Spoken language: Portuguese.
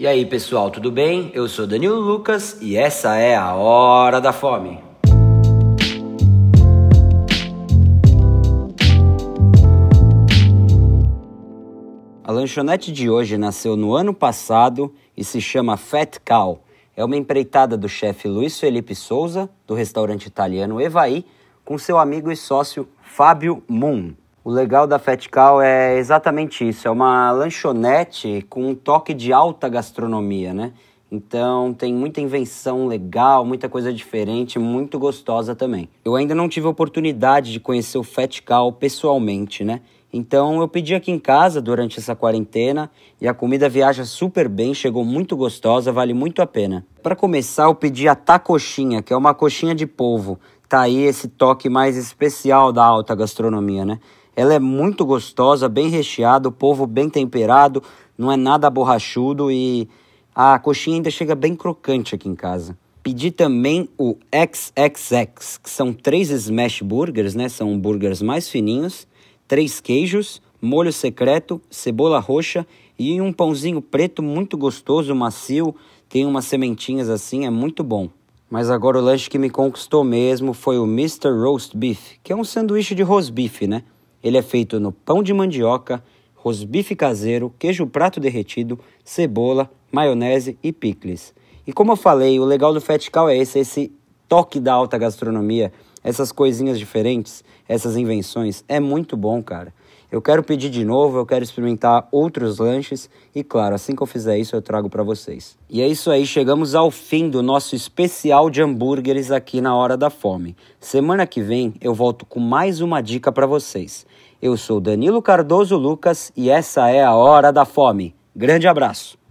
E aí, pessoal, tudo bem? Eu sou Danilo Lucas e essa é a Hora da Fome. A lanchonete de hoje nasceu no ano passado e se chama Fat Cow. É uma empreitada do chefe Luiz Felipe Souza, do restaurante italiano Evaí, com seu amigo e sócio Fábio Moon. O legal da Cow é exatamente isso, é uma lanchonete com um toque de alta gastronomia, né? Então tem muita invenção legal, muita coisa diferente, muito gostosa também. Eu ainda não tive a oportunidade de conhecer o Cow pessoalmente, né? Então eu pedi aqui em casa durante essa quarentena e a comida viaja super bem, chegou muito gostosa, vale muito a pena. Para começar, eu pedi a tacoxinha, que é uma coxinha de polvo. Tá aí esse toque mais especial da alta gastronomia, né? Ela é muito gostosa, bem recheada, o polvo bem temperado, não é nada borrachudo e a coxinha ainda chega bem crocante aqui em casa. Pedi também o XXX, que são três smash burgers, né? São burgers mais fininhos, três queijos, molho secreto, cebola roxa e um pãozinho preto muito gostoso, macio, tem umas sementinhas assim, é muito bom. Mas agora o lanche que me conquistou mesmo foi o Mr. Roast Beef, que é um sanduíche de roast beef, né? Ele é feito no pão de mandioca, rosbife caseiro, queijo prato derretido, cebola, maionese e picles. E como eu falei, o legal do Cow é esse, esse toque da alta gastronomia, essas coisinhas diferentes, essas invenções. É muito bom, cara. Eu quero pedir de novo, eu quero experimentar outros lanches e, claro, assim que eu fizer isso, eu trago para vocês. E é isso aí, chegamos ao fim do nosso especial de hambúrgueres aqui na Hora da Fome. Semana que vem eu volto com mais uma dica para vocês. Eu sou Danilo Cardoso Lucas e essa é a Hora da Fome. Grande abraço!